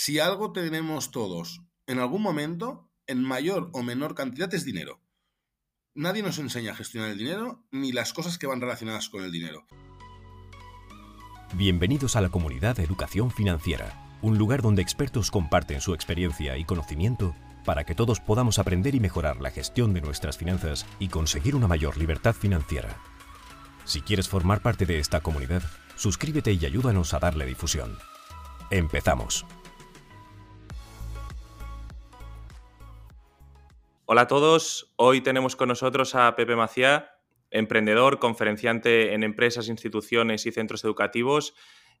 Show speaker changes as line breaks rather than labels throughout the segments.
Si algo tenemos todos en algún momento, en mayor o menor cantidad, es dinero. Nadie nos enseña a gestionar el dinero ni las cosas que van relacionadas con el dinero.
Bienvenidos a la comunidad de Educación Financiera, un lugar donde expertos comparten su experiencia y conocimiento para que todos podamos aprender y mejorar la gestión de nuestras finanzas y conseguir una mayor libertad financiera. Si quieres formar parte de esta comunidad, suscríbete y ayúdanos a darle difusión. Empezamos.
Hola a todos, hoy tenemos con nosotros a Pepe Maciá, emprendedor, conferenciante en empresas, instituciones y centros educativos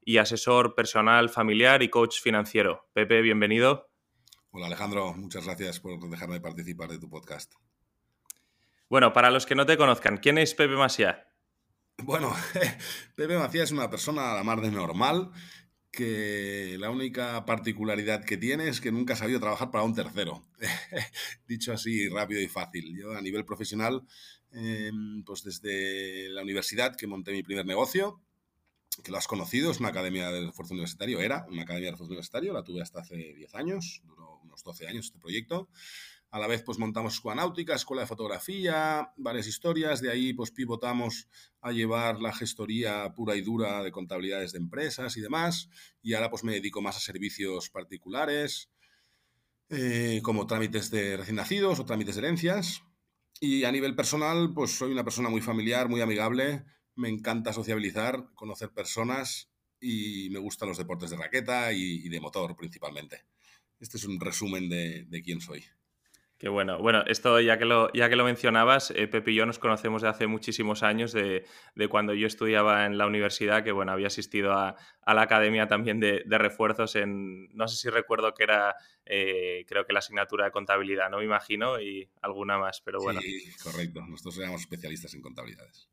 y asesor personal, familiar y coach financiero. Pepe, bienvenido.
Hola Alejandro, muchas gracias por dejarme participar de tu podcast.
Bueno, para los que no te conozcan, ¿quién es Pepe Maciá?
Bueno, Pepe Maciá es una persona a la mar de normal que la única particularidad que tiene es que nunca ha sabido trabajar para un tercero. Dicho así rápido y fácil. Yo a nivel profesional, em, pues desde la universidad que monté mi primer negocio, que lo has conocido, es una academia de refuerzo universitario, era una academia de refuerzo universitario, la tuve hasta hace 10 años, duró unos 12 años este proyecto. A la vez, pues montamos escuela náutica, escuela de fotografía, varias historias. De ahí, pues pivotamos a llevar la gestoría pura y dura de contabilidades de empresas y demás. Y ahora, pues me dedico más a servicios particulares, eh, como trámites de recién nacidos o trámites de herencias. Y a nivel personal, pues soy una persona muy familiar, muy amigable. Me encanta sociabilizar, conocer personas y me gustan los deportes de raqueta y, de motor principalmente. Este es un resumen de, de quién soy.
Qué bueno. Bueno, esto ya que lo, ya que lo mencionabas, eh, Pepe y yo nos conocemos de hace muchísimos años, de, cuando yo estudiaba en la universidad, que bueno, había asistido a, la academia también de, refuerzos en, no sé si recuerdo que era, eh, creo que la asignatura de contabilidad, no me imagino, y alguna más, pero bueno.
Sí, correcto. Nosotros éramos especialistas en contabilidades.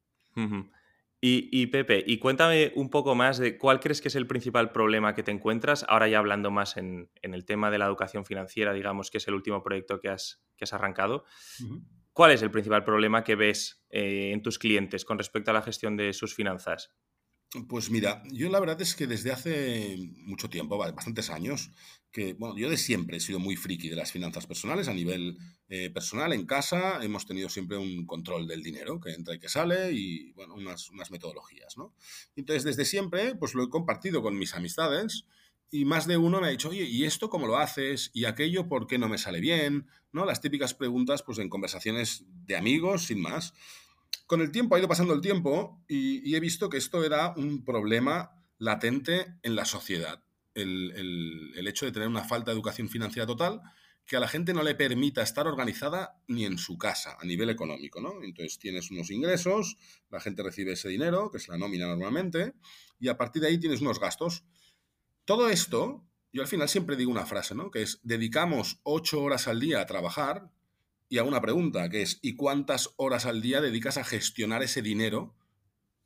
Y, Pepe, y cuéntame un poco más de cuál crees que es el principal problema que te encuentras, ahora ya hablando más en, el tema de la educación financiera, digamos, que es el último proyecto que has, que has arrancado. ¿Cuál es el principal problema que ves eh, en tus clientes con respecto a la gestión de sus finanzas?
Pues mira, yo la verdad es que desde hace mucho tiempo, bastantes años, que bueno, yo de siempre he sido muy friki de las finanzas personales a nivel eh, personal. En casa hemos tenido siempre un control del dinero, que entra y que sale, y bueno, unas, unas metodologías, ¿no? Entonces, desde siempre, pues lo he compartido con mis amistades y más de uno me ha dicho, oye, ¿y esto cómo lo haces? ¿Y aquello por qué no me sale bien? ¿No? Las típicas preguntas, pues en conversaciones de amigos, sin más con el tiempo ha ido pasando el tiempo y, he visto que esto era un problema latente en la sociedad. El, hecho de tener una falta de educación financiera total que a la gente no le permita estar organizada ni en su casa a nivel económico, ¿no? Entonces tienes unos ingresos, la gente recibe ese dinero, que es la nómina normalmente, y a partir de ahí tienes unos gastos. Todo esto, yo al final siempre digo una frase, ¿no? Que es, dedicamos ocho horas al día a trabajar, y hago una pregunta, que es, ¿y cuántas horas al día dedicas a gestionar ese dinero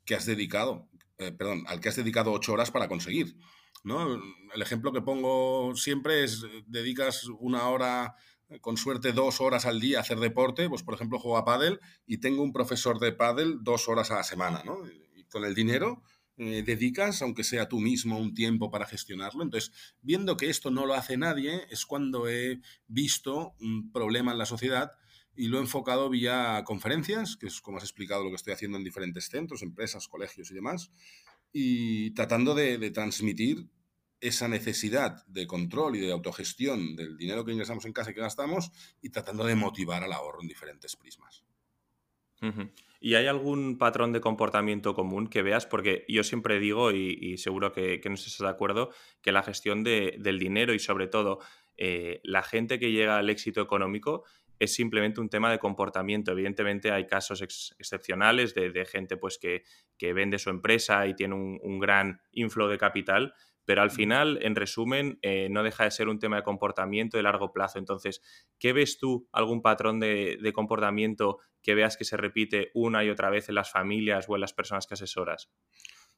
que has dedicado, eh, perdón, al que has dedicado ocho horas para conseguir? ¿no? El ejemplo que pongo siempre es, dedicas una hora, con suerte dos horas al día a hacer deporte, pues por ejemplo juego a pádel y tengo un profesor de pádel dos horas a la semana, ¿no? Y con el dinero eh, dedicas, aunque sea tú mismo, un tiempo para gestionarlo. Entonces, viendo que esto no lo hace nadie, es cuando he visto un problema en la sociedad y lo he enfocado vía conferencias, que es como has explicado lo que estoy haciendo en diferentes centros, empresas, colegios y demás, y tratando de, transmitir esa necesidad de control y de autogestión del dinero que ingresamos en casa y que gastamos y tratando de motivar al ahorro en diferentes prismas.
¿Y hay algún patrón de comportamiento común que veas? Porque yo siempre digo, y, seguro que, no estás de acuerdo, que la gestión del dinero y sobre todo eh, la gente que llega al éxito económico es simplemente un tema de comportamiento. Evidentemente hay casos excepcionales de, gente pues, que, vende su empresa y tiene un, un gran inflow de capital, pero al final, en resumen, eh, no deja de ser un tema de comportamiento de largo plazo. Entonces, ¿qué ves tú, algún patrón de, comportamiento que veas que se repite una y otra vez en las familias o en las personas que asesoras?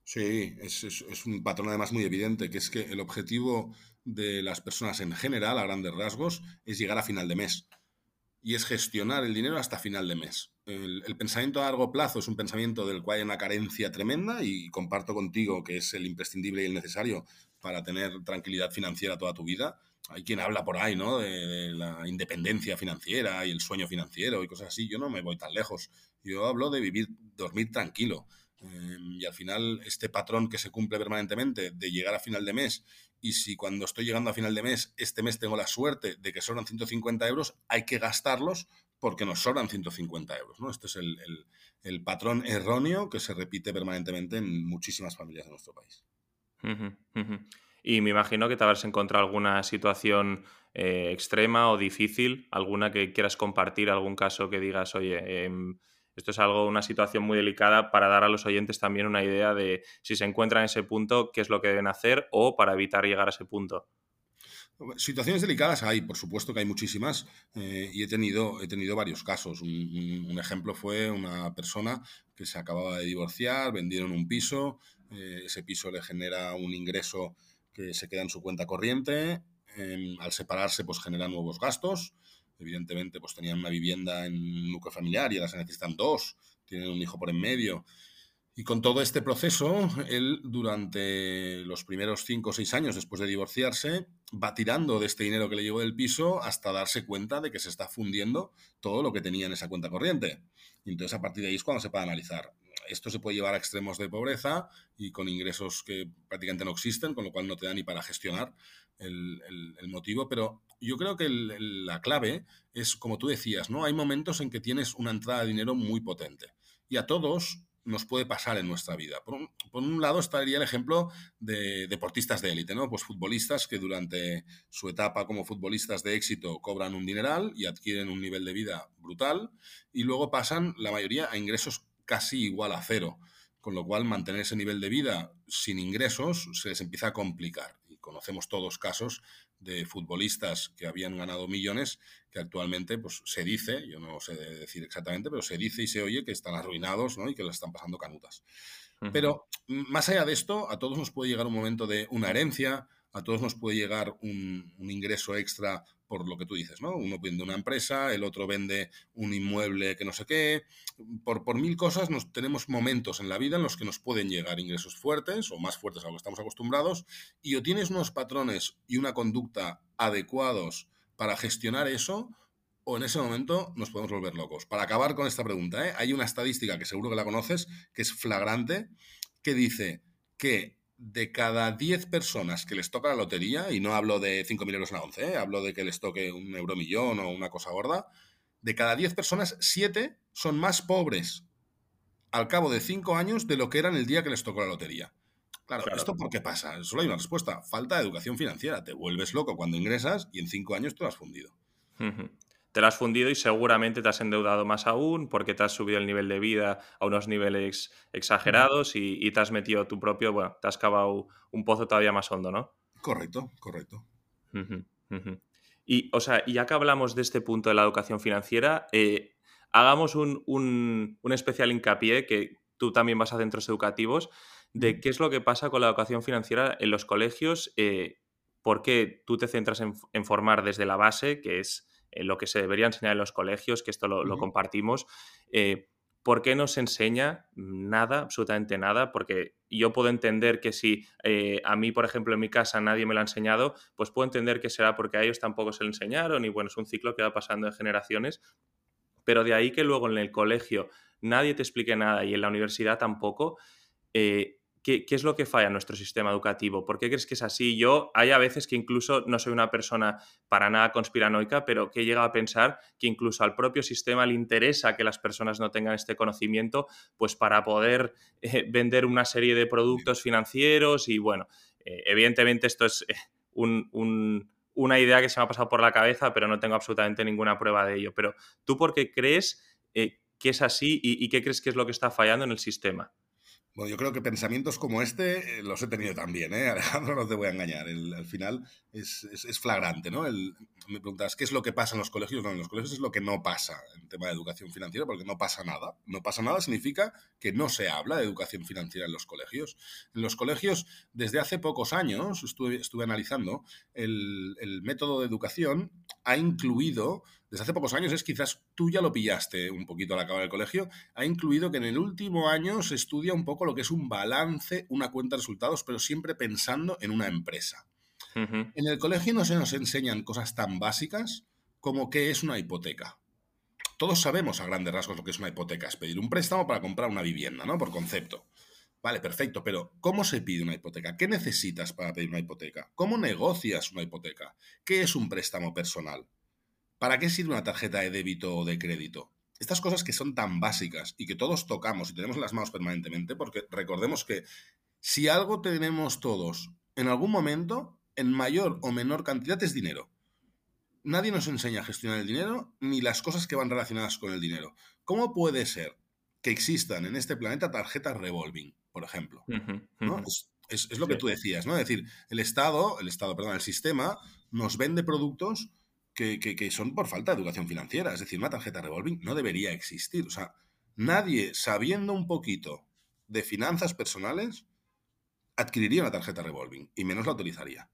Sí, es, un patrón además muy evidente, que es que el objetivo de las personas en general, a grandes rasgos, es llegar a final de mes. Y es gestionar el dinero hasta final de mes. El, pensamiento a largo plazo es un pensamiento del cual hay una carencia tremenda y comparto contigo que es el imprescindible y el necesario para tener tranquilidad financiera toda tu vida. Hay quien habla por ahí, ¿no? De, la independencia financiera y el sueño financiero y cosas así. Yo no me voy tan lejos. Yo hablo de vivir, dormir tranquilo. Em, y al final, este patrón que se cumple permanentemente de llegar a final de mes y si cuando estoy llegando a final de mes, este mes tengo la suerte de que sobran 150 euros, hay que gastarlos porque nos sobran 150 euros. ¿no? Este es el, patrón erróneo que se repite permanentemente en muchísimas familias de nuestro país.
Y me imagino que te habrás encontrado alguna situación eh, extrema o difícil, alguna que quieras compartir, algún caso que digas, oye, em, esto es algo, una situación muy delicada para dar a los oyentes también una idea de si se encuentran en ese punto, qué es lo que deben hacer o para evitar llegar a ese punto.
Situaciones delicadas hay, por supuesto que hay muchísimas, eh, y he tenido, he tenido varios casos. Un, ejemplo fue una persona que se acababa de divorciar, vendieron un piso, eh, ese piso le genera un ingreso que se queda en su cuenta corriente, al separarse pues genera nuevos gastos, evidentemente pues tenían una vivienda en núcleo familiar y ahora se necesitan dos, tienen un hijo por en medio. Y con todo este proceso, él durante los primeros cinco o seis años después de divorciarse, va tirando de este dinero que le llevó del piso hasta darse cuenta de que se está fundiendo todo lo que tenía en esa cuenta corriente. Y entonces a partir de ahí es cuando se puede analizar. Esto se puede llevar a extremos de pobreza y con ingresos que prácticamente no existen, con lo cual no te da ni para gestionar el, motivo. Pero yo creo que la clave es, como tú decías, ¿no? Hay momentos en que tienes una entrada de dinero muy potente. Y a todos nos puede pasar en nuestra vida. Por un, lado estaría el ejemplo de deportistas de élite, ¿no? Pues futbolistas que durante su etapa como futbolistas de éxito cobran un dineral y adquieren un nivel de vida brutal y luego pasan la mayoría a ingresos casi igual a cero, con lo cual mantener ese nivel de vida sin ingresos se les empieza a complicar. Y conocemos todos casos de futbolistas que habían ganado millones, que actualmente pues, se dice, yo no sé decir exactamente, pero se dice y se oye que están arruinados ¿no? y que les están pasando canutas. Pero más allá de esto, a todos nos puede llegar un momento de una herencia, a todos nos puede llegar un, un ingreso extra por lo que tú dices, ¿no? Uno vende una empresa, el otro vende un inmueble que no sé qué. Por, por mil cosas nos tenemos momentos en la vida en los que nos pueden llegar ingresos fuertes o más fuertes a lo que estamos acostumbrados y o tienes unos patrones y una conducta adecuados para gestionar eso o en ese momento nos podemos volver locos. Para acabar con esta pregunta, ¿eh? hay una estadística que seguro que la conoces, que es flagrante, que dice que de cada 10 personas que les toca la lotería, y no hablo de 5.000 euros en la 11, ¿eh? hablo de que les toque un euro millón o una cosa gorda, de cada 10 personas, 7 son más pobres al cabo de 5 años de lo que eran el día que les tocó la lotería. Claro, ¿esto por qué pasa? Solo hay una respuesta. Falta de educación financiera. Te vuelves loco cuando ingresas y en 5 años te lo has fundido
te lo has fundido y seguramente te has endeudado más aún porque te has subido el nivel de vida a unos niveles exagerados y, te has metido tu propio, bueno, te has cavado un pozo todavía más hondo, ¿no?
Correcto, correcto.
Y, o sea, ya que hablamos de este punto de la educación financiera, eh, hagamos un, especial hincapié que tú también vas a centros educativos, de qué es lo que pasa con la educación financiera en los colegios, eh, por qué tú te centras en formar desde la base, que es eh, lo que se debería enseñar en los colegios, que esto lo, compartimos. Eh, ¿Por qué no se enseña nada, absolutamente nada? Porque yo puedo entender que si eh, a mí, por ejemplo, en mi casa nadie me lo ha enseñado, pues puedo entender que será porque a ellos tampoco se lo enseñaron y bueno, es un ciclo que va pasando en generaciones. Pero de ahí que luego en el colegio nadie te explique nada y en la universidad tampoco, ¿Qué, es lo que falla en nuestro sistema educativo? ¿Por qué crees que es así? Yo hay a veces que incluso no soy una persona para nada conspiranoica, pero que he llegado a pensar que incluso al propio sistema le interesa que las personas no tengan este conocimiento, pues para poder eh, vender una serie de productos financieros y bueno, eh, evidentemente esto es eh, una idea que se me ha pasado por la cabeza, pero no tengo absolutamente ninguna prueba de ello. Pero tú, ¿por qué crees que es así y qué crees que es lo que está fallando en el sistema?
Bueno, yo creo que pensamientos como este eh, los he tenido también, ¿eh? Alejandro, no te voy a engañar. al final es, es, flagrante, ¿no? El, me preguntas, ¿qué es lo que pasa en los colegios? No, en los colegios es lo que no pasa en tema de educación financiera, porque no pasa nada. No pasa nada significa que no se habla de educación financiera en los colegios. En los colegios, desde hace pocos años, estuve, estuve analizando, el, el método de educación ha incluido desde hace pocos años es quizás tú ya lo pillaste un poquito al acabar el colegio, ha incluido que en el último año se estudia un poco lo que es un balance, una cuenta de resultados, pero siempre pensando en una empresa. En el colegio no se nos enseñan cosas tan básicas como qué es una hipoteca. Todos sabemos a grandes rasgos lo que es una hipoteca, es pedir un préstamo para comprar una vivienda, ¿no? Por concepto. Vale, perfecto, pero ¿cómo se pide una hipoteca? ¿Qué necesitas para pedir una hipoteca? ¿Cómo negocias una hipoteca? ¿Qué es un préstamo personal? ¿Para qué sirve una tarjeta de débito o de crédito? Estas cosas que son tan básicas y que todos tocamos y tenemos en las manos permanentemente, porque recordemos que si algo tenemos todos en algún momento, en mayor o menor cantidad es dinero. Nadie nos enseña a gestionar el dinero ni las cosas que van relacionadas con el dinero. ¿Cómo puede ser que existan en este planeta tarjetas revolving, por ejemplo? Es, lo que tú decías, ¿no? Es decir, el Estado, el Estado, perdón, el sistema nos vende productos que, que, son por falta de educación financiera. Es decir, una tarjeta revolving no debería existir. O sea, nadie sabiendo un poquito de finanzas personales adquiriría una tarjeta revolving y menos la utilizaría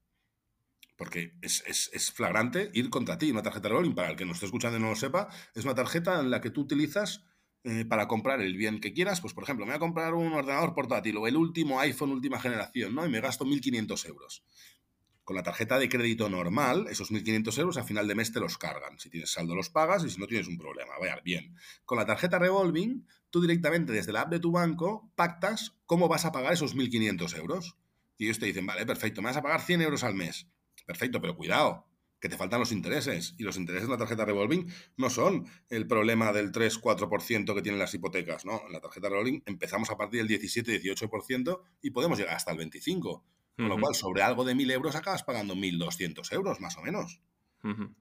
porque es, flagrante ir contra ti. Una tarjeta de rolling, para el que nos esté escuchando y no lo sepa, es una tarjeta en la que tú utilizas eh, para comprar el bien que quieras. Pues, por ejemplo, me voy a comprar un ordenador portátil o el último iPhone última generación, ¿no? Y me gasto 1.500 euros. Con la tarjeta de crédito normal, esos 1.500 euros a final de mes te los cargan. Si tienes saldo los pagas y si no tienes un problema. Vaya, bien. Con la tarjeta revolving, tú directamente desde la app de tu banco pactas cómo vas a pagar esos 1.500 euros. Y ellos te dicen, vale, perfecto, me vas a pagar 100 euros al mes Perfecto, pero cuidado, que te faltan los intereses. Y los intereses en la tarjeta revolving no son el problema del 3-4% que tienen las hipotecas, ¿no? En la tarjeta revolving empezamos a partir del 17-18% y podemos llegar hasta el 25%. Con lo cual, sobre algo de 1.000 euros acabas pagando 1.200 euros, más o menos.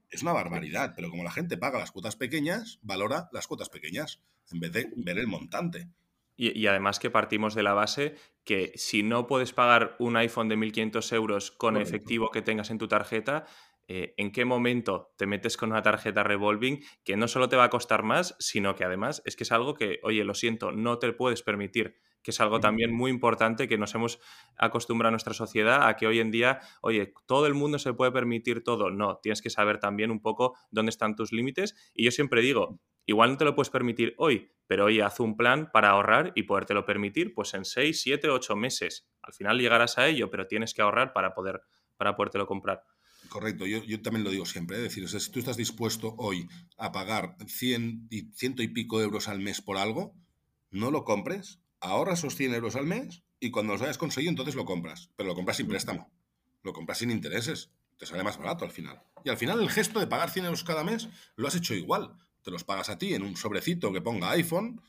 Es una barbaridad, pero como la gente paga las cuotas pequeñas, valora las cuotas pequeñas en vez de ver el montante.
Y, además que partimos de la base que si no puedes pagar un iPhone de 1.500 euros con efectivo que tengas en tu tarjeta, eh, ¿en qué momento te metes con una tarjeta revolving que no solo te va a costar más, sino que además es que es algo que, oye, lo siento, no te puedes permitir? Que es algo también muy importante que nos hemos acostumbrado a nuestra sociedad a que hoy en día, oye, todo el mundo se puede permitir todo. No, tienes que saber también un poco dónde están tus límites. Y yo siempre digo, igual no te lo puedes permitir hoy, pero oye, haz un plan para ahorrar y podértelo permitir pues en 6, 7, 8 meses. Al final llegarás a ello, pero tienes que ahorrar para poder para podértelo comprar.
Correcto, yo, también lo digo siempre, es decir, si tú estás dispuesto hoy a pagar 100 y, ciento y pico euros al mes por algo, no lo compres, ahorra esos 100 euros al mes y cuando los hayas conseguido entonces lo compras, pero lo compras sin préstamo, lo compras sin intereses, te sale más barato al final. Y al final el gesto de pagar 100 euros cada mes lo has hecho igual, te los pagas a ti en un sobrecito que ponga iPhone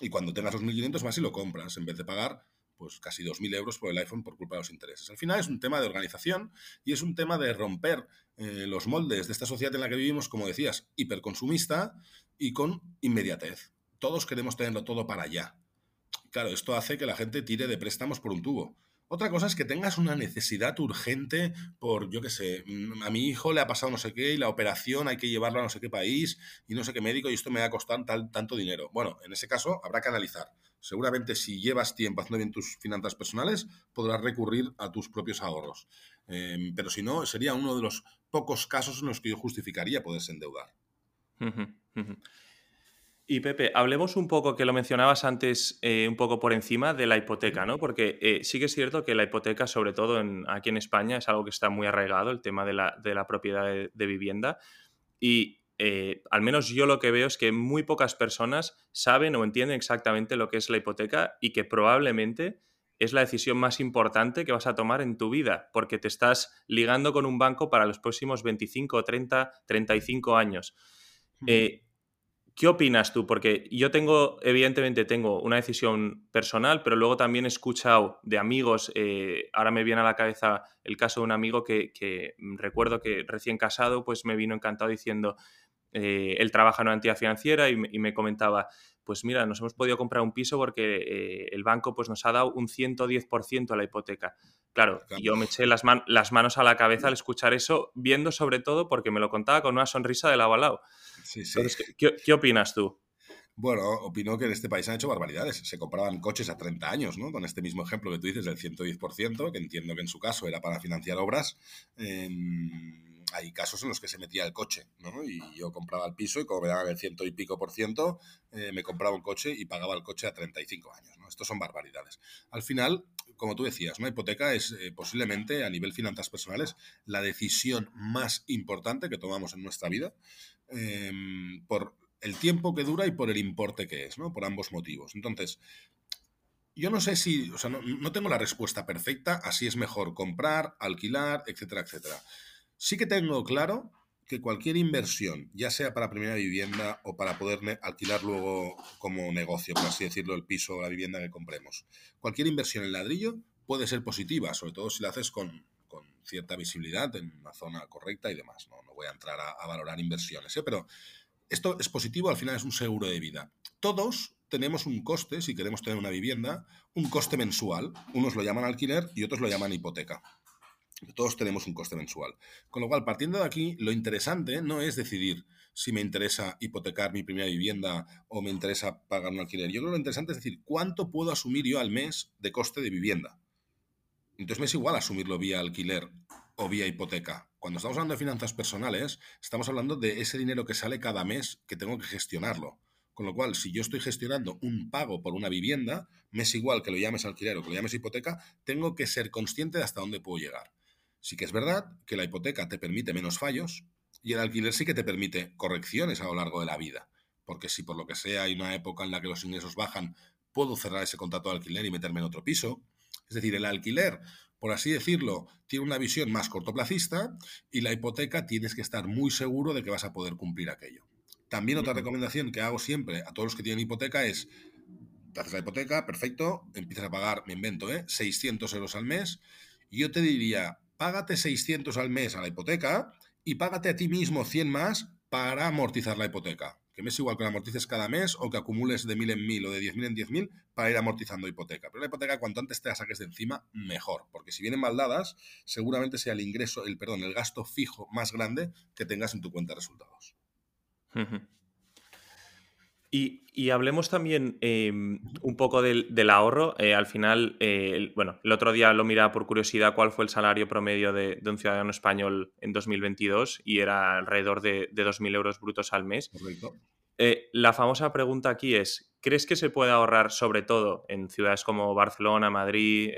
y cuando tengas los 1.500 vas y lo compras en vez de pagar pues casi 2.000 euros por el iPhone por culpa de los intereses. Al final es un tema de organización y es un tema de romper eh, los moldes de esta sociedad en la que vivimos, como decías, hiperconsumista y con inmediatez. Todos queremos tenerlo todo para allá. Claro, esto hace que la gente tire de préstamos por un tubo. Otra cosa es que tengas una necesidad urgente por, yo qué sé, mm, a mi hijo le ha pasado no sé qué y la operación hay que llevarla a no sé qué país y no sé qué médico y esto me va a costar tal, tanto dinero. Bueno, en ese caso habrá que analizar. Seguramente si llevas tiempo haciendo bien tus finanzas personales, podrás recurrir a tus propios ahorros. Em, pero si no, sería uno de los pocos casos en los que yo justificaría poderse endeudar.
Y Pepe, hablemos un poco, que lo mencionabas antes, eh, un poco por encima de la hipoteca, ¿no? Porque eh, sí que es cierto que la hipoteca, sobre todo en, aquí en España, es algo que está muy arraigado, el tema de la, de la propiedad de, vivienda. Y eh, al menos yo lo que veo es que muy pocas personas saben o entienden exactamente lo que es la hipoteca y que probablemente es la decisión más importante que vas a tomar en tu vida, porque te estás ligando con un banco para los próximos 25, 30, 35 años. ¿Qué opinas tú? Porque yo tengo, evidentemente, tengo una decisión personal, pero luego también he escuchado de amigos, eh, ahora me viene a la cabeza el caso de un amigo que, recuerdo que recién casado, pues me vino encantado diciendo, eh, él trabaja en una entidad financiera y me, comentaba, pues mira, nos hemos podido comprar un piso porque eh, el banco pues, nos ha dado un 110% a la hipoteca. Claro, yo me eché las, las, manos a la cabeza al escuchar eso, viendo sobre todo porque me lo contaba con una sonrisa de lado a lado. ¿qué, opinas tú?
Bueno, opino que en este país han hecho barbaridades. Se compraban coches a 30 años, ¿no? Con este mismo ejemplo que tú dices del 110%, que entiendo que en su caso era para financiar obras. Em, hay casos en los que se metía el coche, ¿no? Y yo compraba el piso y como me daban el ciento y pico por ciento, eh, me compraba un coche y pagaba el coche a 35 años, ¿no? Estos son barbaridades. Al final, como tú decías, una hipoteca es eh, posiblemente a nivel finanzas personales la decisión más importante que tomamos en nuestra vida em, por el tiempo que dura y por el importe que es, ¿no? Por ambos motivos. Entonces, yo no sé si, o sea, no, tengo la respuesta perfecta, así es mejor comprar, alquilar, etcétera, etcétera. Sí que tengo claro que cualquier inversión, ya sea para primera vivienda o para poder alquilar luego como negocio, por así decirlo, el piso o la vivienda que compremos, cualquier inversión en ladrillo puede ser positiva, sobre todo si la haces con, cierta visibilidad en una zona correcta y demás. No, no voy a entrar a, valorar inversiones, ¿eh? pero esto es positivo, al final es un seguro de vida. Todos tenemos un coste, si queremos tener una vivienda, un coste mensual. Unos lo llaman alquiler y otros lo llaman hipoteca. Todos tenemos un coste mensual. Con lo cual, partiendo de aquí, lo interesante no es decidir si me interesa hipotecar mi primera vivienda o me interesa pagar un alquiler. Yo creo que lo interesante es decir, ¿cuánto puedo asumir yo al mes de coste de vivienda? Entonces me es igual asumirlo vía alquiler o vía hipoteca. Cuando estamos hablando de finanzas personales, estamos hablando de ese dinero que sale cada mes que tengo que gestionarlo. Con lo cual, si yo estoy gestionando un pago por una vivienda, me es igual que lo llames alquiler o que lo llames hipoteca, tengo que ser consciente de hasta dónde puedo llegar. Sí que es verdad que la hipoteca te permite menos fallos y el alquiler sí que te permite correcciones a lo largo de la vida. Porque si por lo que sea hay una época en la que los ingresos bajan, puedo cerrar ese contrato de alquiler y meterme en otro piso. Es decir, el alquiler, por así decirlo, tiene una visión más cortoplacista y la hipoteca tienes que estar muy seguro de que vas a poder cumplir aquello. También otra recomendación que hago siempre a todos los que tienen hipoteca es, te haces la hipoteca, perfecto, empiezas a pagar, me invento, ¿eh? 600 euros al mes. Y yo te diría, págate 600 al mes a la hipoteca y págate a ti mismo 100 más para amortizar la hipoteca. Que me es igual que la amortices cada mes o que acumules de mil en mil o de 10.000 en 10.000 para ir amortizando hipoteca. Pero la hipoteca, cuanto antes te la saques de encima, mejor. Porque si vienen mal dadas, seguramente sea el ingreso, el perdón, el gasto fijo más grande que tengas en tu cuenta de resultados.
Y, hablemos también em, un poco del, ahorro. Eh, al final, eh, bueno, el otro día lo miraba por curiosidad cuál fue el salario promedio de, un ciudadano español en 2022 y era alrededor de, de 2.000 euros brutos al mes. Eh, la famosa pregunta aquí es, ¿crees que se puede ahorrar sobre todo en ciudades como Barcelona, Madrid,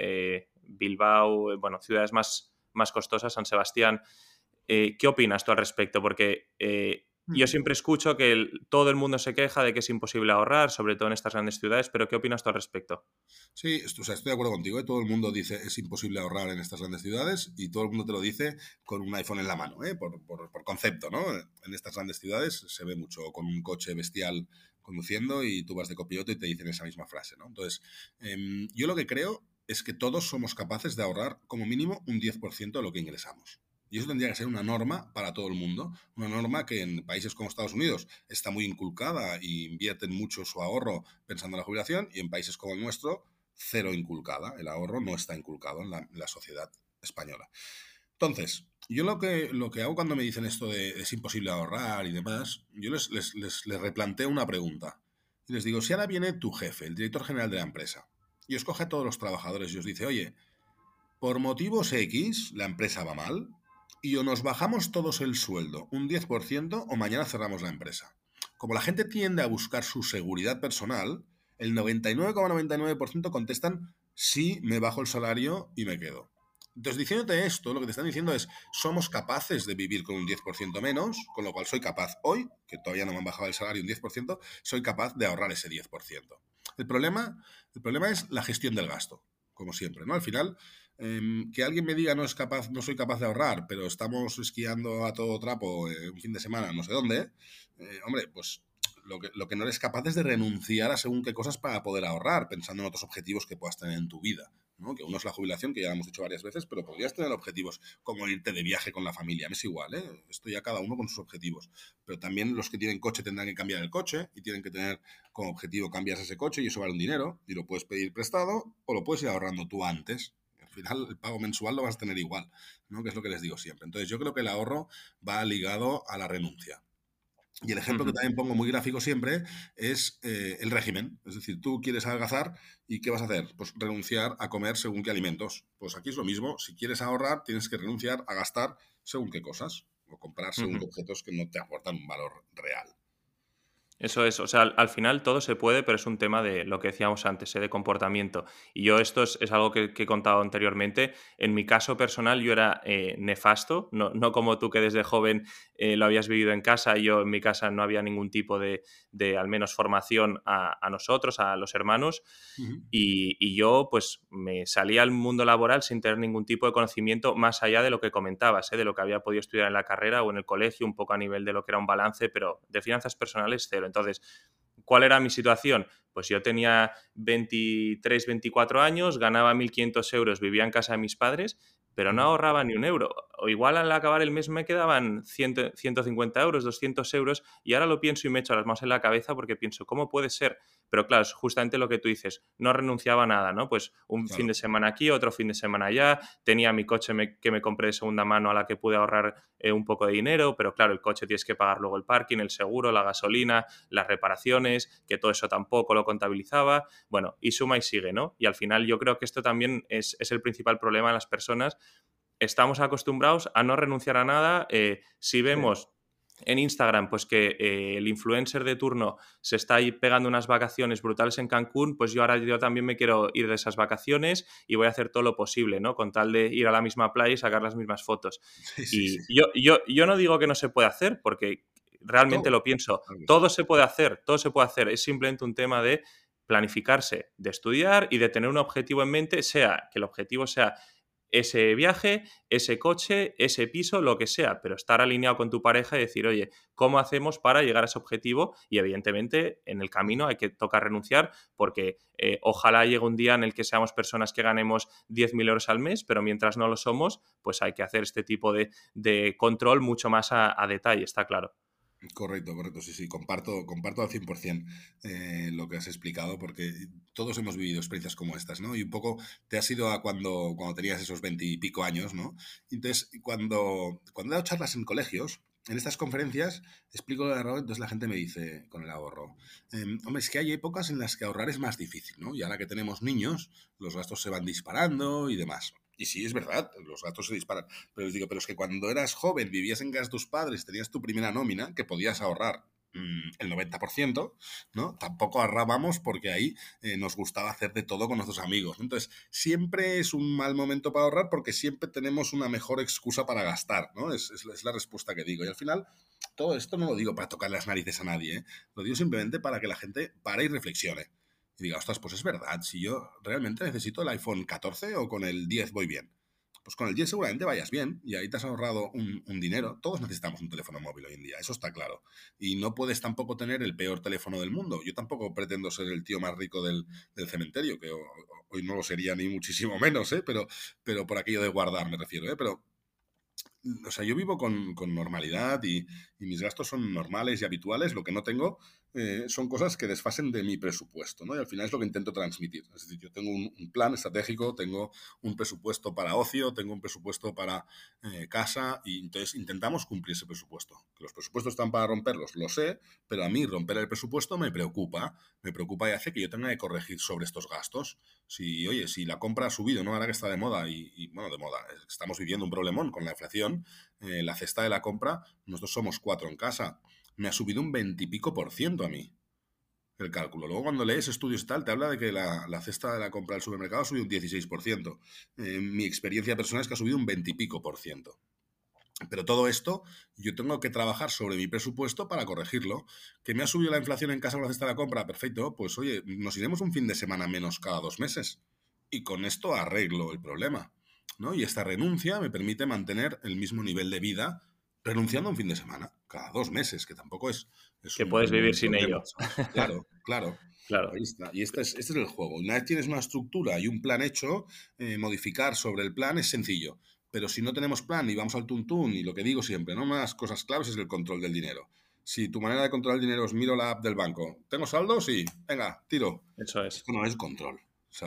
Bilbao, bueno, ciudades más, más costosas, San Sebastián? ¿Qué opinas tú al respecto? Porque yo siempre escucho que todo el mundo se queja de que es imposible ahorrar, sobre todo en estas grandes ciudades, pero ¿qué opinas tú al respecto?
Sí, estoy de acuerdo contigo. ¿eh? Todo el mundo dice es imposible ahorrar en estas grandes ciudades y todo el mundo te lo dice con un iPhone en la mano, ¿eh? por, concepto. ¿no? En estas grandes ciudades se ve mucho con un coche bestial conduciendo y tú vas de copiloto y te dicen esa misma frase. ¿no? Entonces, em, yo lo que creo es que todos somos capaces de ahorrar como mínimo un 10% de lo que ingresamos. Y eso tendría que ser una norma para todo el mundo. Una norma que en países como Estados Unidos está muy inculcada y invierten mucho su ahorro pensando en la jubilación y en países como el nuestro, cero inculcada. El ahorro no está inculcado en la, sociedad española. Entonces, yo lo que, lo que hago cuando me dicen esto de es imposible ahorrar y demás, yo les, les, les, les replanteo una pregunta. Y les digo, si ahora viene tu jefe, el director general de la empresa, y os coge a todos los trabajadores y os dice, oye, por motivos X, la empresa va mal, y o nos bajamos todos el sueldo un 10% o mañana cerramos la empresa. Como la gente tiende a buscar su seguridad personal, el 99,99% contestan sí, me bajo el salario y me quedo. Entonces, diciéndote esto, lo que te están diciendo es, somos capaces de vivir con un 10% menos, con lo cual soy capaz hoy, que todavía no me han bajado el salario un 10%, soy capaz de ahorrar ese 10%. El problema, el problema es la gestión del gasto, como siempre, ¿no? Al final, Em, que alguien me diga no es capaz, no soy capaz de ahorrar, pero estamos esquiando a todo trapo eh, un fin de semana, no sé dónde, eh, hombre, pues lo que, lo que no eres capaz es de renunciar a según qué cosas para poder ahorrar, pensando en otros objetivos que puedas tener en tu vida. ¿no? Que uno es la jubilación, que ya hemos dicho varias veces, pero podrías tener objetivos como irte de viaje con la familia. Me es igual, ¿eh? Esto ya cada uno con sus objetivos. Pero también los que tienen coche tendrán que cambiar el coche y tienen que tener como objetivo cambiar ese coche y eso vale un dinero y lo puedes pedir prestado o lo puedes ir ahorrando tú antes final el pago mensual lo vas a tener igual, ¿no? Que es lo que les digo siempre. Entonces yo creo que el ahorro va ligado a la renuncia. Y el ejemplo que también pongo muy gráfico siempre es eh, el régimen. Es decir, tú quieres adelgazar y ¿qué vas a hacer? Pues renunciar a comer según qué alimentos. Pues aquí es lo mismo. Si quieres ahorrar, tienes que renunciar a gastar según qué cosas. o comprarse objetos que no te aportan un valor real.
Eso es, o sea, al, final todo se puede, pero es un tema de lo que decíamos antes, ¿eh? de comportamiento. Y yo esto es, algo que, he contado anteriormente. En mi caso personal yo era eh, nefasto, no, no, como tú que desde joven eh, lo habías vivido en casa. Yo en mi casa no había ningún tipo de, de al menos formación a, a, nosotros, a los hermanos. y, y, yo pues me salía al mundo laboral sin tener ningún tipo de conocimiento más allá de lo que comentabas, de lo que había podido estudiar en la carrera o en el colegio, un poco a nivel de lo que era un balance, pero de finanzas personales cero. Entonces, ¿cuál era mi situación? Pues yo tenía 23, 24 años, ganaba 1.500 euros, vivía en casa de mis padres pero no ahorraba ni un euro. O igual al acabar el mes me quedaban 150 euros, 200 euros, y ahora lo pienso y me echo las manos en la cabeza porque pienso, ¿cómo puede ser? Pero claro, es justamente lo que tú dices, no renunciaba a nada, ¿no? Pues un fin de semana aquí, otro fin de semana allá, tenía mi coche que me compré de segunda mano a la que pude ahorrar eh, un poco de dinero, pero claro, el coche tienes que pagar luego el parking, el seguro, la gasolina, las reparaciones, que todo eso tampoco lo contabilizaba, bueno, y suma y sigue, ¿no? Y al final yo creo que esto también es, es el principal problema de las personas estamos acostumbrados a no renunciar a nada. Eh, si vemos en Instagram, pues que eh, el influencer de turno se está ahí pegando unas vacaciones brutales en Cancún, pues yo ahora yo también me quiero ir de esas vacaciones y voy a hacer todo lo posible, ¿no? Con tal de ir a la misma playa y sacar las mismas fotos. y Yo, yo, yo no digo que no se puede hacer, porque realmente lo pienso. Todo se puede hacer, todo se puede hacer. Es simplemente un tema de planificarse, de estudiar y de tener un objetivo en mente, sea que el objetivo sea ese viaje, ese coche, ese piso, lo que sea, pero estar alineado con tu pareja y decir, oye, ¿cómo hacemos para llegar a ese objetivo? Y evidentemente en el camino hay que tocar renunciar porque eh, ojalá llegue un día en el que seamos personas que ganemos 10.000 euros al mes, pero mientras no lo somos, pues hay que hacer este tipo de, control mucho más a detalle, está claro.
Correcto, correcto, sí, sí, comparto, comparto al 100% eh, lo que has explicado, porque todos hemos vivido experiencias como estas, ¿no? Y un poco te has ido a cuando, cuando tenías esos veintipico años, ¿no? Entonces, cuando, cuando he dado charlas en colegios, en estas conferencias explico el ahorro, entonces la gente me dice con el ahorro, em, hombre, es que hay épocas en las que ahorrar es más difícil, ¿no? Y ahora que tenemos niños, los gastos se van disparando y demás. Y sí, es verdad, los gastos se disparan. Pero les digo, pero es que cuando eras joven, vivías en casa de tus padres, tenías tu primera nómina, que podías ahorrar mm, el 90%, ¿no? Tampoco ahorrábamos porque ahí eh, nos gustaba hacer de todo con nuestros amigos. Entonces, siempre es un mal momento para ahorrar porque siempre tenemos una mejor excusa para gastar, ¿no? Es, es, la respuesta que digo. Y al final, todo esto no lo digo para tocar las narices a nadie, ¿eh? Lo digo simplemente para que la gente pare y reflexione y diga, ostras, pues es verdad, si yo realmente necesito el iPhone 14 o con el 10 voy bien. Pues con el 10 seguramente vayas bien y ahí te has ahorrado un, dinero. Todos necesitamos un teléfono móvil hoy en día, eso está claro. Y no puedes tampoco tener el peor teléfono del mundo. Yo tampoco pretendo ser el tío más rico del, cementerio, que hoy no lo sería ni muchísimo menos, ¿eh? pero, pero por aquello de guardar me refiero. ¿eh? Pero o sea, yo vivo con, normalidad y, mis gastos son normales y habituales. Lo que no tengo eh, son cosas que desfasen de mi presupuesto, ¿no? Y al final es lo que intento transmitir. Es decir, yo tengo un, plan estratégico, tengo un presupuesto para ocio, tengo un presupuesto para eh, casa y entonces intentamos cumplir ese presupuesto. Los presupuestos están para romperlos, lo sé, pero a mí romper el presupuesto me preocupa. Me preocupa y hace que yo tenga que corregir sobre estos gastos. Si, oye, si la compra ha subido, ¿no? Ahora que está de moda y, y bueno, de moda, estamos viviendo un problemón con la inflación eh, la cesta de la compra, nosotros somos cuatro en casa, me ha subido un veintipico por ciento a mí el cálculo. Luego cuando lees estudios y tal, te habla de que la, cesta de la compra del supermercado ha subido un 16%. Eh, mi experiencia personal es que ha subido un veintipico por ciento. Pero todo esto yo tengo que trabajar sobre mi presupuesto para corregirlo. ¿Que me ha subido la inflación en casa con la cesta de la compra? Perfecto, pues oye, nos iremos un fin de semana menos cada dos meses. Y con esto arreglo el problema. ¿No? Y esta renuncia me permite mantener el mismo nivel de vida renunciando un fin de semana, cada dos meses, que tampoco es...
que puedes vivir sin ello.
Claro, claro.
Claro.
Y este es, este es el juego. Una vez tienes una estructura y un plan hecho, eh, modificar sobre el plan es sencillo. Pero si no tenemos plan y vamos al tuntún, y lo que digo siempre, ¿no? Una de las cosas claves es el control del dinero. Si tu manera de controlar el dinero es miro la app del banco, ¿tengo saldo? Sí, venga, tiro.
Eso es.
Esto no es control.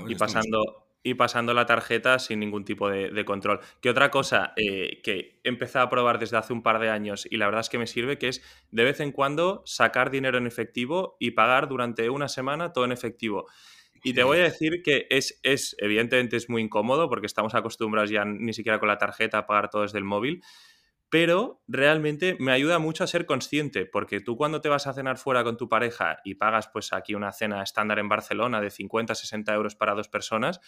Y pasando, y pasando la tarjeta sin ningún tipo de, control. Que otra cosa eh, que he empezado a probar desde hace un par de años y la verdad es que me sirve, que es de vez en cuando sacar dinero en efectivo y pagar durante una semana todo en efectivo. Y te voy a decir que es, es, evidentemente es muy incómodo porque estamos acostumbrados ya ni siquiera con la tarjeta a pagar todo desde el móvil, pero realmente me ayuda mucho a ser consciente, porque tú cuando te vas a cenar fuera con tu pareja y pagas pues aquí una cena estándar en Barcelona de 50, 60 euros para dos personas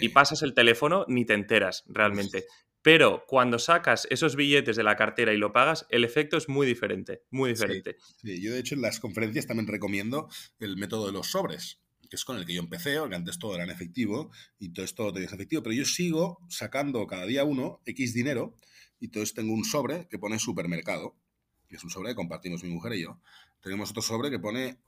y pasas el teléfono, ni te enteras realmente. Pero cuando sacas esos billetes de la cartera y lo pagas, el efecto es muy diferente, muy diferente.
Sí, Yo de hecho en las conferencias también recomiendo el método de los sobres que es con el que yo empecé, porque antes todo era en efectivo y todo esto lo tenías efectivo, pero yo sigo sacando cada día uno X dinero y entonces tengo un sobre que pone supermercado, que es un sobre que compartimos mi mujer y yo. Tenemos otro sobre que pone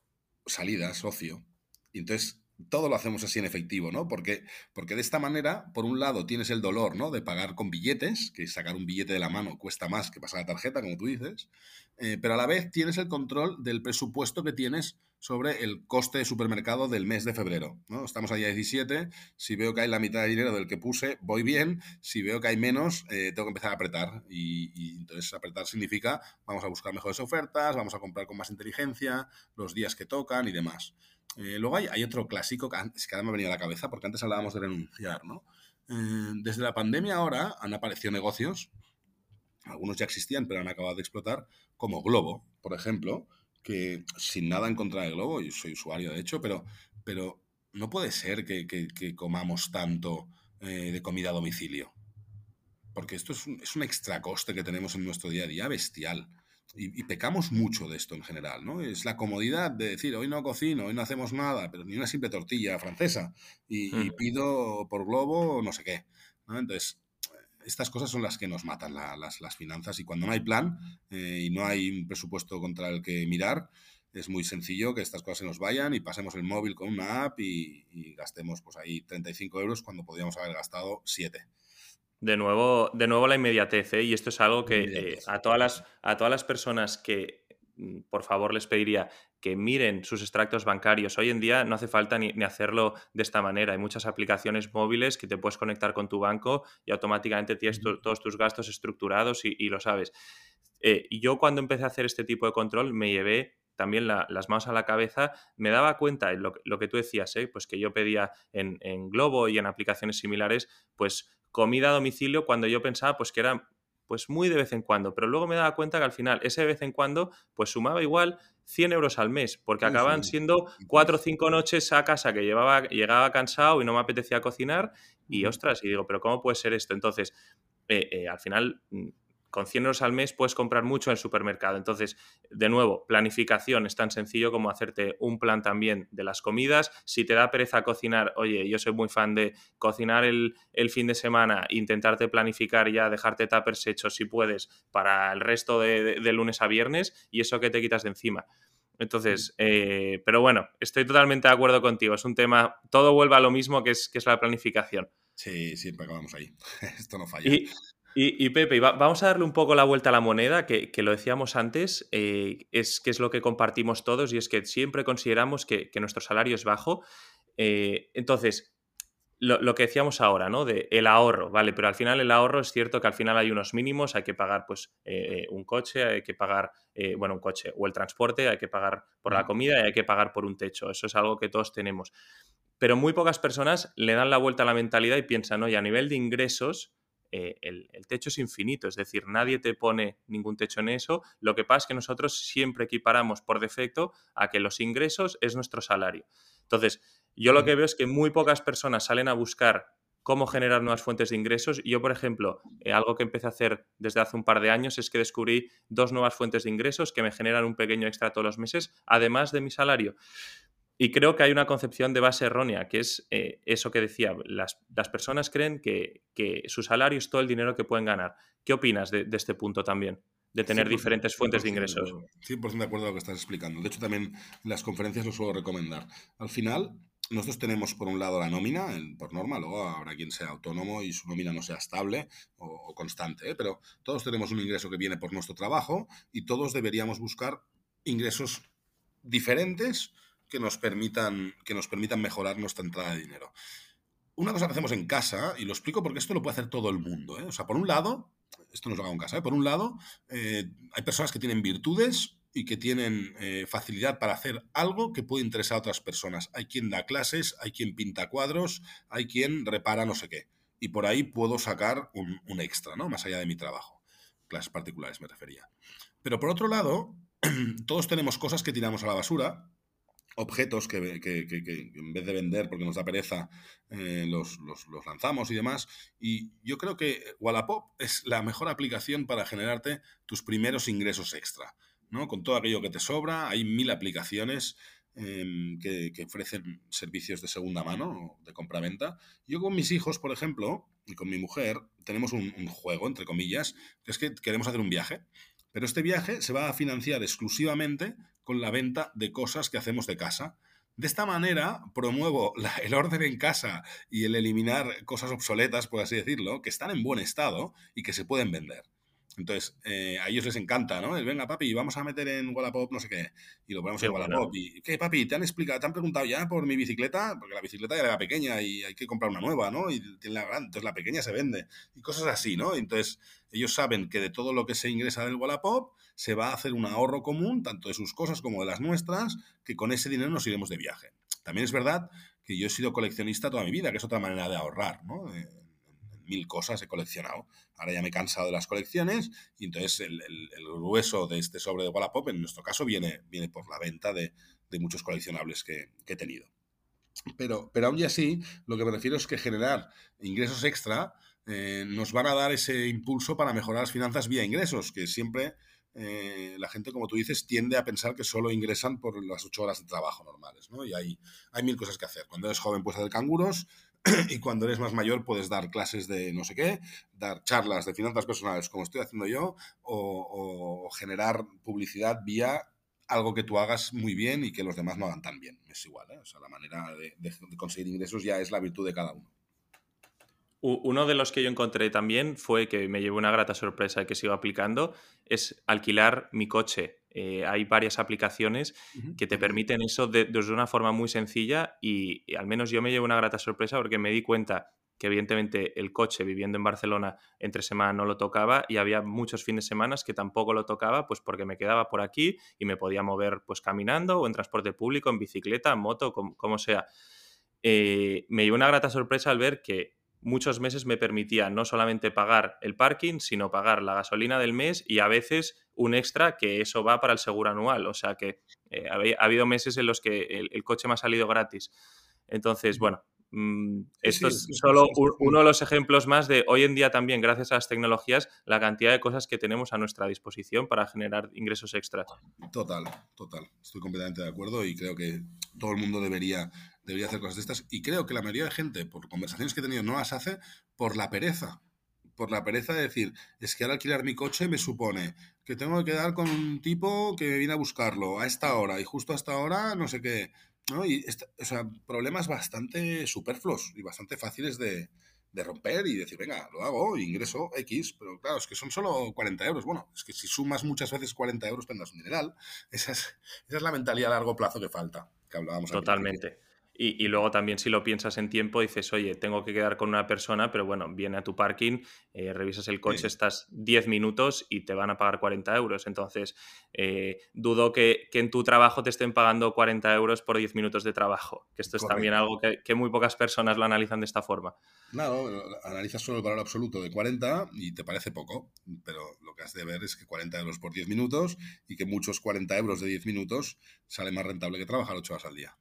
salida, socio. Y entonces todo lo hacemos así en efectivo, ¿no? Porque, porque de esta manera, por un lado, tienes el dolor, ¿no? De pagar con billetes, que sacar un billete de la mano cuesta más que pasar la tarjeta, como tú dices, eh, pero a la vez tienes el control del presupuesto que tienes sobre el coste de supermercado del mes de febrero. ¿no? Estamos allá 17, si veo que hay la mitad de dinero del que puse, voy bien, si veo que hay menos, eh, tengo que empezar a apretar. Y, y, entonces apretar significa vamos a buscar mejores ofertas, vamos a comprar con más inteligencia, los días que tocan y demás. Eh, luego hay, otro clásico que, antes, que ahora me ha venido a la cabeza, porque antes hablábamos de renunciar, ¿no? Eh, desde la pandemia ahora han aparecido negocios, algunos ya existían, pero han acabado de explotar, como Globo, por ejemplo, que sin nada en contra de Globo, yo soy usuario de hecho, pero, pero no puede ser que, comamos tanto eh, de comida a domicilio. Porque esto es un, es un extra coste que tenemos en nuestro día a día bestial. Y, pecamos mucho de esto en general, ¿no? Es la comodidad de decir, hoy no cocino, hoy no hacemos nada, pero ni una simple tortilla francesa, y, pido por globo no sé qué, ¿no? Entonces, estas cosas son las que nos matan las, las, finanzas, y cuando no hay plan eh, y no hay un presupuesto contra el que mirar, es muy sencillo que estas cosas se nos vayan y pasemos el móvil con una app y, y gastemos pues ahí 35 euros cuando podríamos haber gastado 7.
De nuevo, de nuevo la inmediatez, ¿eh? y esto es algo que eh, a, todas las, a todas las personas que, mm, por favor, les pediría que miren sus extractos bancarios. Hoy en día no hace falta ni, hacerlo de esta manera. Hay muchas aplicaciones móviles que te puedes conectar con tu banco y automáticamente tienes todos tus gastos estructurados y, lo sabes. Eh, yo cuando empecé a hacer este tipo de control me llevé también las manos a la cabeza, me daba cuenta, en lo, lo que tú decías, ¿eh? pues que yo pedía en, en, Globo y en aplicaciones similares, pues comida a domicilio cuando yo pensaba pues que era pues muy de vez en cuando, pero luego me daba cuenta que al final ese de vez en cuando pues sumaba igual 100 euros al mes, porque acaban siendo cuatro o cinco noches a casa que llevaba, llegaba cansado y no me apetecía cocinar y ostras, y digo, pero ¿cómo puede ser esto? Entonces, eh, eh, al final mm, con 100 euros al mes puedes comprar mucho en el supermercado. Entonces, de nuevo, planificación es tan sencillo como hacerte un plan también de las comidas. Si te da pereza cocinar, oye, yo soy muy fan de cocinar el, fin de semana, intentarte planificar ya, dejarte tuppers hechos si puedes para el resto de, lunes a viernes y eso que te quitas de encima. Entonces, eh, pero bueno, estoy totalmente de acuerdo contigo. Es un tema, todo vuelve a lo mismo que es, que es la planificación.
Sí, siempre acabamos ahí. Esto no falla.
Y, Pepe, vamos a darle un poco la vuelta a la moneda, que, lo decíamos antes, eh, es que es lo que compartimos todos y es que siempre consideramos que, nuestro salario es bajo. Eh, entonces, lo, que decíamos ahora, ¿no? De el ahorro, ¿vale? Pero al final el ahorro es cierto que al final hay unos mínimos, hay que pagar pues eh, un coche, hay que pagar, bueno, un coche o el transporte, hay que pagar por la comida y hay que pagar por un techo. Eso es algo que todos tenemos. Pero muy pocas personas le dan la vuelta a la mentalidad y piensan, oye, a nivel de ingresos, eh, el, techo es infinito, es decir, nadie te pone ningún techo en eso. Lo que pasa es que nosotros siempre equiparamos por defecto a que los ingresos es nuestro salario. Entonces, yo lo que veo es que muy pocas personas salen a buscar cómo generar nuevas fuentes de ingresos. Yo, por ejemplo, eh, algo que empecé a hacer desde hace un par de años es que descubrí dos nuevas fuentes de ingresos que me generan un pequeño extra todos los meses, además de mi salario. Y creo que hay una concepción de base errónea, que es eh, eso que decía, las, personas creen que, su salario es todo el dinero que pueden ganar. ¿Qué opinas de, este punto también? De tener diferentes fuentes de ingresos.
100% de acuerdo con lo que estás explicando. De hecho, también en las conferencias lo suelo recomendar. Al final, nosotros tenemos por un lado la nómina, por norma, luego habrá quien sea autónomo y su nómina no sea estable o, constante, ¿eh? pero todos tenemos un ingreso que viene por nuestro trabajo y todos deberíamos buscar ingresos diferentes que nos permitan, que nos permitan mejorar nuestra entrada de dinero. Una cosa que hacemos en casa, y lo explico porque esto lo puede hacer todo el mundo. ¿eh? O sea, por un lado, esto no lo hago en casa, ¿eh? por un lado, eh, hay personas que tienen virtudes y que tienen facilidad para hacer algo que puede interesar a otras personas. Hay quien da clases, hay quien pinta cuadros, hay quien repara no sé qué. Y por ahí puedo sacar un, un extra, ¿no? Más allá de mi trabajo. clases particulares me refería. Pero por otro lado, todos tenemos cosas que tiramos a la basura, objetos que, en vez de vender porque nos da pereza, eh, los, lanzamos y demás. Y yo creo que Wallapop es la mejor aplicación para generarte tus primeros ingresos extra. ¿no? Con todo aquello que te sobra, hay mil aplicaciones em, que, ofrecen servicios de segunda mano, de compra-venta. Yo con mis hijos, por ejemplo, y con mi mujer, tenemos un, un juego, entre comillas, que es que queremos hacer un viaje. Pero este viaje se va a financiar exclusivamente con la venta de cosas que hacemos de casa. De esta manera promuevo el orden en casa y el eliminar cosas obsoletas, por así decirlo, que están en buen estado y que se pueden vender. Entonces, eh, a ellos les encanta, ¿no? El, venga, papi, vamos a meter en Wallapop no sé qué. Y lo ponemos en Wallapop. Y, ¿qué, papi? ¿Te han explicado, te han preguntado ya por mi bicicleta? Porque la bicicleta ya era pequeña y hay que comprar una nueva, ¿no? Y tiene la gran, entonces la pequeña se vende. Y cosas así, ¿no? Entonces, ellos saben que de todo lo que se ingresa del Wallapop se va a hacer un ahorro común, tanto de sus cosas como de las nuestras, que con ese dinero nos iremos de viaje. También es verdad que yo he sido coleccionista toda mi vida, que es otra manera de ahorrar, ¿no? mil cosas he coleccionado. Ahora ya me he cansado de las colecciones y entonces el, grueso de este sobre de Wallapop, en nuestro caso, viene, viene por la venta de, muchos coleccionables que, he tenido. Pero, pero aún y así, lo que me refiero es que generar ingresos extra eh, nos van a dar ese impulso para mejorar las finanzas vía ingresos, que siempre eh, la gente, como tú dices, tiende a pensar que solo ingresan por las ocho horas de trabajo normales, ¿no? Y hay, hay mil cosas que hacer. Cuando eres joven puedes hacer canguros, y cuando eres más mayor puedes dar clases de no sé qué, dar charlas de finanzas personales como estoy haciendo yo o, generar publicidad vía algo que tú hagas muy bien y que los demás no hagan tan bien. Es igual, ¿eh? O sea, la manera de, conseguir ingresos ya es la virtud de cada uno.
Uno de los que yo encontré también fue que me llevó una grata sorpresa y que sigo aplicando, es alquilar mi coche. Eh, hay varias aplicaciones que te permiten eso de, una forma muy sencilla y, al menos yo me llevo una grata sorpresa porque me di cuenta que evidentemente el coche viviendo en Barcelona entre semana no lo tocaba y había muchos fines de semana que tampoco lo tocaba pues porque me quedaba por aquí y me podía mover pues caminando o en transporte público, en bicicleta, en moto, como, sea. Eh, me llevó una grata sorpresa al ver que muchos meses me permitía no solamente pagar el parking, sino pagar la gasolina del mes y a veces un extra que eso va para el seguro anual. O sea que eh, ha habido meses en los que el, coche me ha salido gratis. Entonces, bueno, mm, esto es solo uno de los ejemplos más de hoy en día también, gracias a las tecnologías, la cantidad de cosas que tenemos a nuestra disposición para generar ingresos extras.
Total, total. Estoy completamente de acuerdo y creo que todo el mundo debería debería hacer cosas de estas. Y creo que la mayoría de gente, por conversaciones que he tenido, no las hace por la pereza. Por la pereza de decir, es que al alquilar mi coche me supone que tengo que quedar con un tipo que viene a buscarlo a esta hora y justo a esta hora no sé qué. ¿No? Y o sea, problemas bastante superfluos y bastante fáciles de, romper y decir, venga, lo hago, ingreso X, pero claro, es que son solo 40 euros. Bueno, es que si sumas muchas veces 40 euros tendrás un mineral. Esa es, esa es la mentalidad a largo plazo que falta, que hablábamos
Totalmente. Y, luego también si lo piensas en tiempo, dices, oye, tengo que quedar con una persona, pero bueno, viene a tu parking, eh, revisas el coche, estás 10 minutos y te van a pagar 40 euros. Entonces, eh, dudo que, en tu trabajo te estén pagando 40 euros por 10 minutos de trabajo, que esto es también algo que, muy pocas personas lo analizan de esta forma.
Claro, analizas solo el valor absoluto de 40 y te parece poco, pero lo que has de ver es que 40 euros por 10 minutos y que muchos 40 euros de 10 minutos sale más rentable que trabajar 8 horas al día.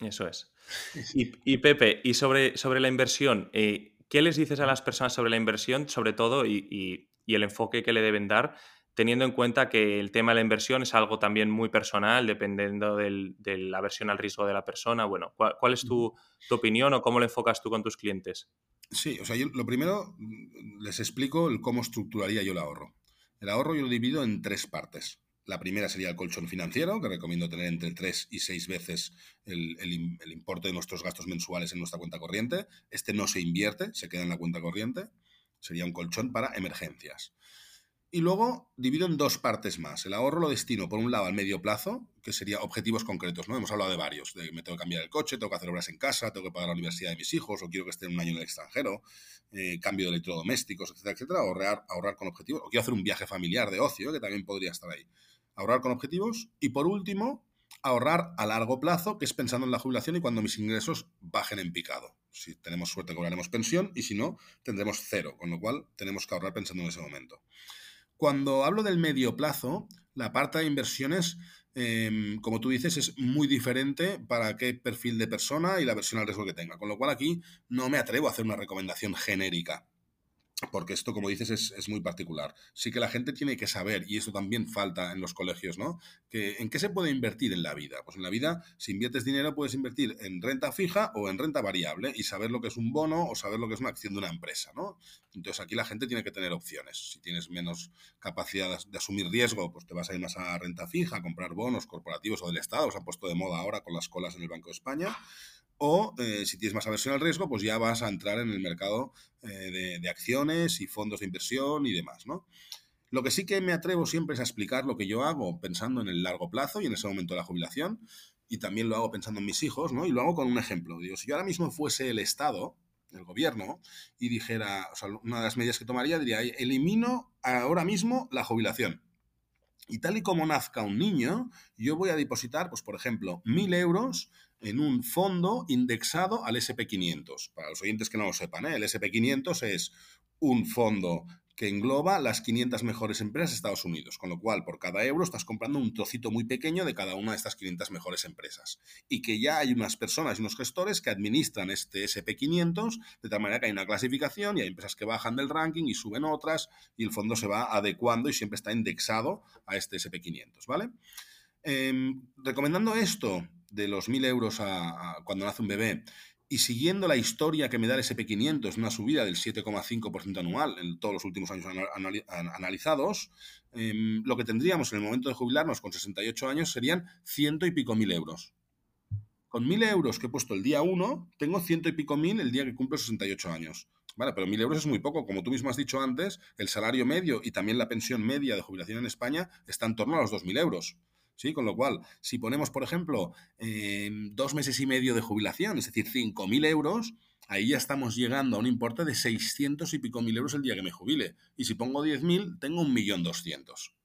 Eso es. Y, Pepe, y sobre, sobre la inversión, eh, ¿qué les dices a las personas sobre la inversión, sobre todo, y, el enfoque que le deben dar, teniendo en cuenta que el tema de la inversión es algo también muy personal, dependiendo de la versión al riesgo de la persona? Bueno, ¿cuál, es tu, opinión o cómo lo enfocas tú con tus clientes?
Sí, o sea, yo lo primero mm, les explico cómo estructuraría yo el ahorro. El ahorro yo lo divido en tres partes. La primera sería el colchón financiero, que recomiendo tener entre tres y seis veces el, importe de nuestros gastos mensuales en nuestra cuenta corriente. Este no se invierte, se queda en la cuenta corriente. Sería un colchón para emergencias. Y luego divido en dos partes más. El ahorro lo destino, por un lado, al medio plazo, que sería objetivos concretos. ¿no? Hemos hablado de varios. De me tengo que cambiar el coche, tengo que hacer obras en casa, tengo que pagar la universidad de mis hijos, o quiero que estén un año en el extranjero, eh, cambio de electrodomésticos, etcétera, etcétera. Ahorrar, ahorrar con objetivos. O quiero hacer un viaje familiar de ocio, que también podría estar ahí ahorrar con objetivos y por último, ahorrar a largo plazo, que es pensando en la jubilación y cuando mis ingresos bajen en picado. Si tenemos suerte cobraremos pensión y si no, tendremos cero, con lo cual tenemos que ahorrar pensando en ese momento. Cuando hablo del medio plazo, la parte de inversiones, em, como tú dices, es muy diferente para qué perfil de persona y la versión al riesgo que tenga. Con lo cual aquí no me atrevo a hacer una recomendación genérica porque esto, como dices, es, muy particular. Sí que la gente tiene que saber, y eso también falta en los colegios, ¿no? Que, ¿En qué se puede invertir en la vida? Pues en la vida, si inviertes dinero, puedes invertir en renta fija o en renta variable y saber lo que es un bono o saber lo que es una acción de una empresa, ¿no? Entonces aquí la gente tiene que tener opciones. Si tienes menos capacidad de asumir riesgo, pues te vas a ir más a renta fija, a comprar bonos corporativos o del Estado, se ha puesto de moda ahora con las colas en el Banco de España o eh, si tienes más aversión al riesgo, pues ya vas a entrar en el mercado eh, de, acciones y fondos de inversión y demás, ¿no? Lo que sí que me atrevo siempre es a explicar lo que yo hago pensando en el largo plazo y en ese momento de la jubilación, y también lo hago pensando en mis hijos, ¿no? Y lo hago con un ejemplo. Digo, si yo ahora mismo fuese el Estado, el gobierno, y dijera, o sea, una de las medidas que tomaría diría, elimino ahora mismo la jubilación. Y tal y como nazca un niño, yo voy a depositar, pues por ejemplo, mil euros en un fondo indexado al SP500. Para los oyentes que no lo sepan, ¿eh? el SP500 es un fondo que engloba las 500 mejores empresas de Estados Unidos, con lo cual por cada euro estás comprando un trocito muy pequeño de cada una de estas 500 mejores empresas. Y que ya hay unas personas y unos gestores que administran este SP500, de tal manera que hay una clasificación y hay empresas que bajan del ranking y suben otras, y el fondo se va adecuando y siempre está indexado a este SP500, ¿vale? Em, recomendando esto de los 1.000 euros a, cuando nace un bebé y siguiendo la historia que me da el SP500, una subida del 7,5% anual en todos los últimos años analizados, em, lo que tendríamos en el momento de jubilarnos con 68 años serían ciento y pico mil euros. Con mil euros que he puesto el día 1, tengo ciento y pico mil el día que cumplo 68 años. Vale, pero mil euros es muy poco. Como tú mismo has dicho antes, el salario medio y también la pensión media de jubilación en España está en torno a los 2.000 euros. ¿Sí? Con lo cual, si ponemos, por ejemplo, dos meses y medio de jubilación, es decir, 5.000 euros, ahí ya estamos llegando a un importe de 600 y pico mil euros el día que me jubile. Y si pongo 10.000, tengo 1.200.000.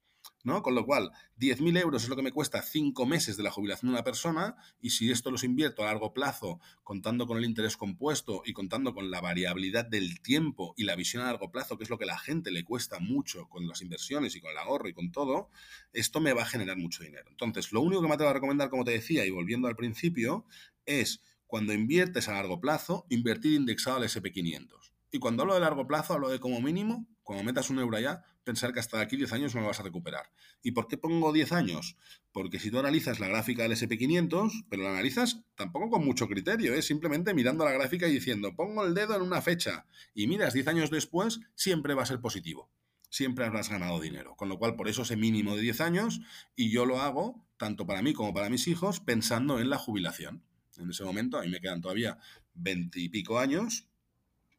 ¿no? Con lo cual, 10.000 euros es lo que me cuesta 5 meses de la jubilación de una persona y si esto los invierto a largo plazo, contando con el interés compuesto y contando con la variabilidad del tiempo y la visión a largo plazo, que es lo que a la gente le cuesta mucho con las inversiones y con el ahorro y con todo, esto me va a generar mucho dinero. Entonces, lo único que me atrevo a recomendar, como te decía, y volviendo al principio, es cuando inviertes a largo plazo, invertir indexado al SP500. Y cuando hablo de largo plazo, hablo de como mínimo, cuando metas un euro ya, pensar que hasta aquí 10 años no lo vas a recuperar. ¿Y por qué pongo 10 años? Porque si tú analizas la gráfica del SP500, pero la analizas tampoco con mucho criterio, es ¿eh? simplemente mirando la gráfica y diciendo, pongo el dedo en una fecha y miras 10 años después, siempre va a ser positivo. Siempre habrás ganado dinero. Con lo cual, por eso ese mínimo de 10 años, y yo lo hago, tanto para mí como para mis hijos, pensando en la jubilación. En ese momento, a mí me quedan todavía 20 y pico años,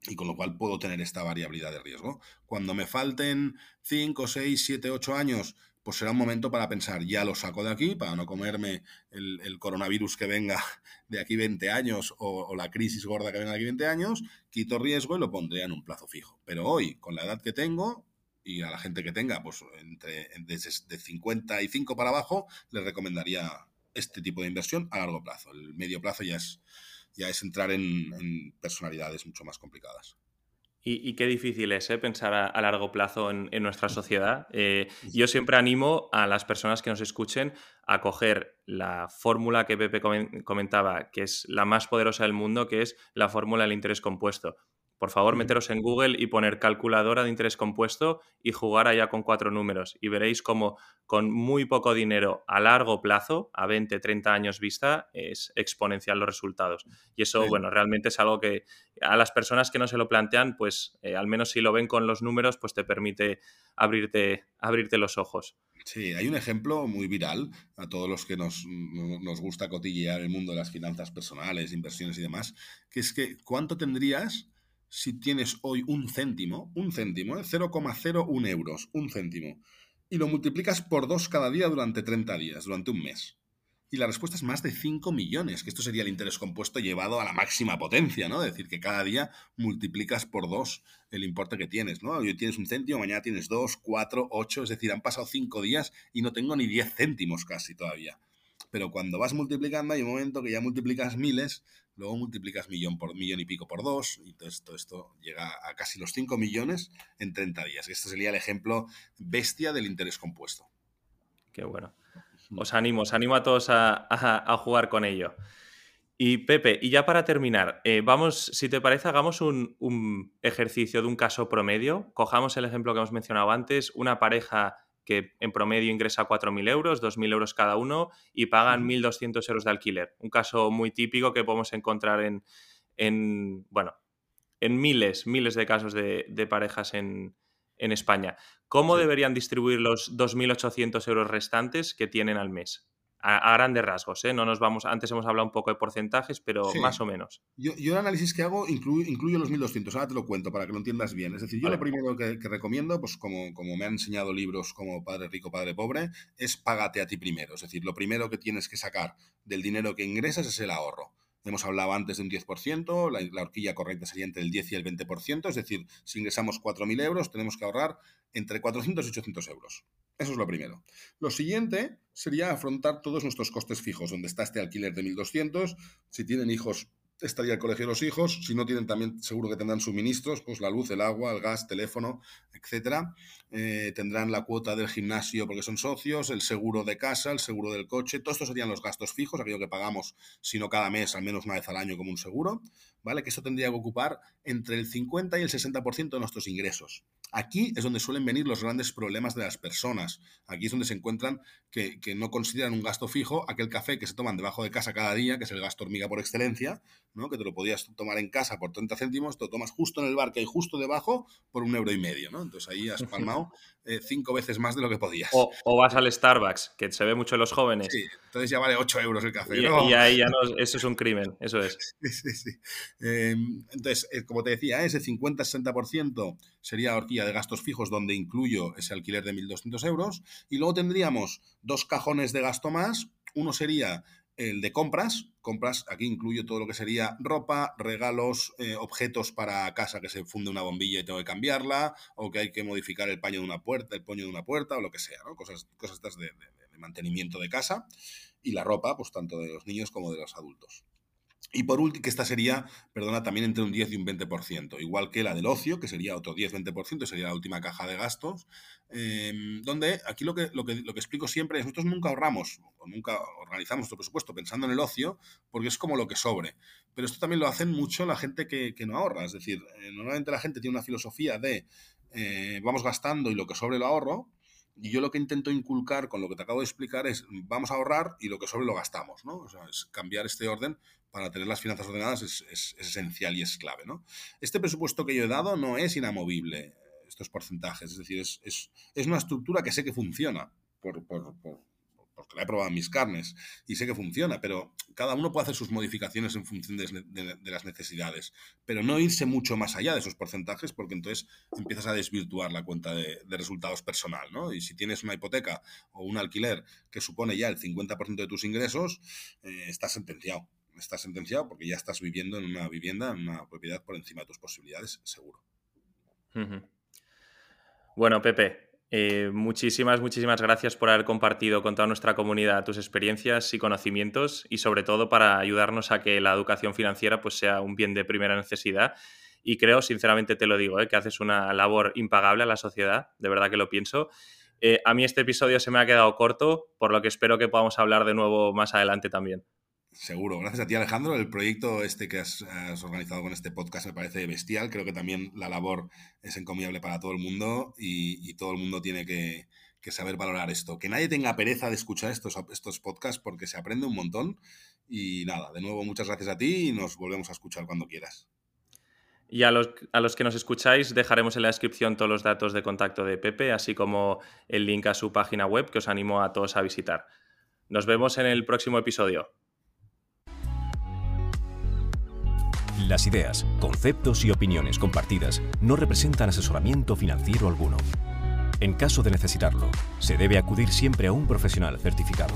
y con lo cual puedo tener esta variabilidad de riesgo. Cuando me falten 5, 6, 7, 8 años, pues será un momento para pensar, ya lo saco de aquí, para no comerme el, coronavirus que venga de aquí 20 años o, la crisis gorda que venga de aquí 20 años, quito riesgo y lo pondré en un plazo fijo. Pero hoy, con la edad que tengo, y a la gente que tenga, pues entre de, de 55 para abajo, les recomendaría este tipo de inversión a largo plazo. El medio plazo ya es, ya es entrar en, personalidades mucho más complicadas.
Y, qué difícil es ¿eh? pensar a, largo plazo en, nuestra sociedad. Eh, yo siempre animo a las personas que nos escuchen a coger la fórmula que Pepe comentaba, que es la más poderosa del mundo, que es la fórmula del interés compuesto. Por favor, meteros en Google y poner calculadora de interés compuesto y jugar allá con cuatro números. Y veréis cómo con muy poco dinero a largo plazo, a 20, 30 años vista, es exponencial los resultados. Y eso, bueno, realmente es algo que a las personas que no se lo plantean, pues eh, al menos si lo ven con los números, pues te permite abrirte, abrirte los ojos.
Sí, hay un ejemplo muy viral a todos los que nos, nos gusta cotillear el mundo de las finanzas personales, inversiones y demás, que es que ¿cuánto tendrías si tienes hoy un céntimo, un céntimo, ¿eh? 0,01 euros, un céntimo, y lo multiplicas por dos cada día durante 30 días, durante un mes. Y la respuesta es más de 5 millones, que esto sería el interés compuesto llevado a la máxima potencia, ¿no? Es decir, que cada día multiplicas por dos el importe que tienes, ¿no? Hoy tienes un céntimo, mañana tienes dos, cuatro, ocho, es decir, han pasado cinco días y no tengo ni 10 céntimos casi todavía. pero cuando vas multiplicando hay un momento que ya multiplicas miles, luego multiplicas millón por millón y pico por dos, y todo esto, llega a casi los 5 millones en 30 días. Este sería el ejemplo bestia del interés compuesto.
Qué bueno. Os animo, os animo a todos a, jugar con ello. Y Pepe, y ya para terminar, eh, vamos, si te parece, hagamos un, ejercicio de un caso promedio. Cojamos el ejemplo que hemos mencionado antes, una pareja que en promedio ingresa 4.000 euros, 2.000 euros cada uno y pagan 1.200 euros de alquiler. Un caso muy típico que podemos encontrar en, en bueno, en miles, miles de casos de, parejas en, España. ¿Cómo deberían distribuir los 2.800 euros restantes que tienen al mes? A, grandes rasgos, ¿eh? No nos vamos, antes hemos hablado un poco de porcentajes, pero más o menos.
Yo, el análisis que hago incluyo, los 1200, ahora te lo cuento para que lo entiendas bien. Es decir, yo lo primero que, recomiendo, pues como, como me han enseñado libros como Padre Rico, Padre Pobre, es págate a ti primero. Es decir, lo primero que tienes que sacar del dinero que ingresas es el ahorro. Hemos hablado antes de un 10%, la, la, horquilla correcta sería entre el 10 y el 20%, es decir, si ingresamos 4.000 euros, tenemos que ahorrar entre 400 y 800 euros. Eso es lo primero. Lo siguiente sería afrontar todos nuestros costes fijos, donde está este alquiler de 1.200. Si tienen hijos, estaría el colegio de los hijos. Si no tienen, también seguro que tendrán suministros, pues la luz, el agua, el gas, teléfono, etcétera. Eh, tendrán la cuota del gimnasio porque son socios, el seguro de casa, el seguro del coche. Todos estos serían los gastos fijos, aquello que pagamos, si no cada mes, al menos una vez al año como un seguro. ¿Vale? Que eso tendría que ocupar entre el 50 y el 60% de nuestros ingresos. Aquí es donde suelen venir los grandes problemas de las personas. Aquí es donde se encuentran que, no consideran un gasto fijo aquel café que se toman debajo de casa cada día, que es el gasto hormiga por excelencia, ¿no? que te lo podías tomar en casa por 30 céntimos, te lo tomas justo en el bar que hay justo debajo por un euro y medio. ¿no? Entonces ahí has palmado eh, cinco veces más de lo que podías.
O, vas al Starbucks, que se ve mucho en los jóvenes.
Sí, entonces ya vale 8 euros el café.
Y, y ahí ya no, eso es un crimen, eso es.
Sí, sí, em, entonces, eh, como te decía, ese 50-60% sería horquilla de gastos fijos donde incluyo ese alquiler de 1.200 euros. Y luego tendríamos dos cajones de gasto más. Uno sería el de compras. Compras, aquí incluyo todo lo que sería ropa, regalos, eh, objetos para casa que se funde una bombilla y tengo que cambiarla, o que hay que modificar el paño de una puerta, el puño de una puerta, o lo que sea, ¿no? Cosas, cosas de, de mantenimiento de casa. Y la ropa, pues tanto de los niños como de los adultos. Y por último, que esta sería, perdona, también entre un 10 y un 20%, igual que la del ocio, que sería otro 10-20%, sería la última caja de gastos, em, donde aquí lo que, lo, que, lo que explico siempre es, nosotros nunca ahorramos, o nunca organizamos nuestro presupuesto pensando en el ocio, porque es como lo que sobre. Pero esto también lo hacen mucho la gente que, no ahorra, es decir, eh, normalmente la gente tiene una filosofía de eh, vamos gastando y lo que sobre lo ahorro, y yo lo que intento inculcar con lo que te acabo de explicar es, vamos a ahorrar y lo que sobre lo gastamos, ¿no? O sea, es cambiar este orden para tener las finanzas ordenadas es, esencial y es clave, ¿no? Este presupuesto que yo he dado no es inamovible, estos porcentajes, es decir, es, una estructura que sé que funciona por, porque la he probado en mis carnes y sé que funciona, pero cada uno puede hacer sus modificaciones en función de, las necesidades, pero no irse mucho más allá de esos porcentajes porque entonces empiezas a desvirtuar la cuenta de, resultados personal, ¿no? Y si tienes una hipoteca o un alquiler que supone ya el 50% de tus ingresos, eh, estás sentenciado. Estás sentenciado porque ya estás viviendo en una vivienda, en una propiedad por encima de tus posibilidades, seguro.
Bueno, Pepe, eh, muchísimas, muchísimas gracias por haber compartido con toda nuestra comunidad tus experiencias y conocimientos y sobre todo para ayudarnos a que la educación financiera pues, sea un bien de primera necesidad. Y creo, sinceramente te lo digo, eh, que haces una labor impagable a la sociedad, de verdad que lo pienso. Eh, a mí este episodio se me ha quedado corto, por lo que espero que podamos hablar de nuevo más adelante también.
Seguro, gracias a ti Alejandro. El proyecto este que has, organizado con este podcast me parece bestial. Creo que también la labor es encomiable para todo el mundo y, todo el mundo tiene que, saber valorar esto. Que nadie tenga pereza de escuchar estos, estos podcasts porque se aprende un montón. Y nada, de nuevo muchas gracias a ti y nos volvemos a escuchar cuando quieras.
Y a los, a los que nos escucháis dejaremos en la descripción todos los datos de contacto de Pepe, así como el link a su página web que os animo a todos a visitar. Nos vemos en el próximo episodio.
Las ideas, conceptos y opiniones compartidas no representan asesoramiento financiero alguno. En caso de necesitarlo, se debe acudir siempre a un profesional certificado.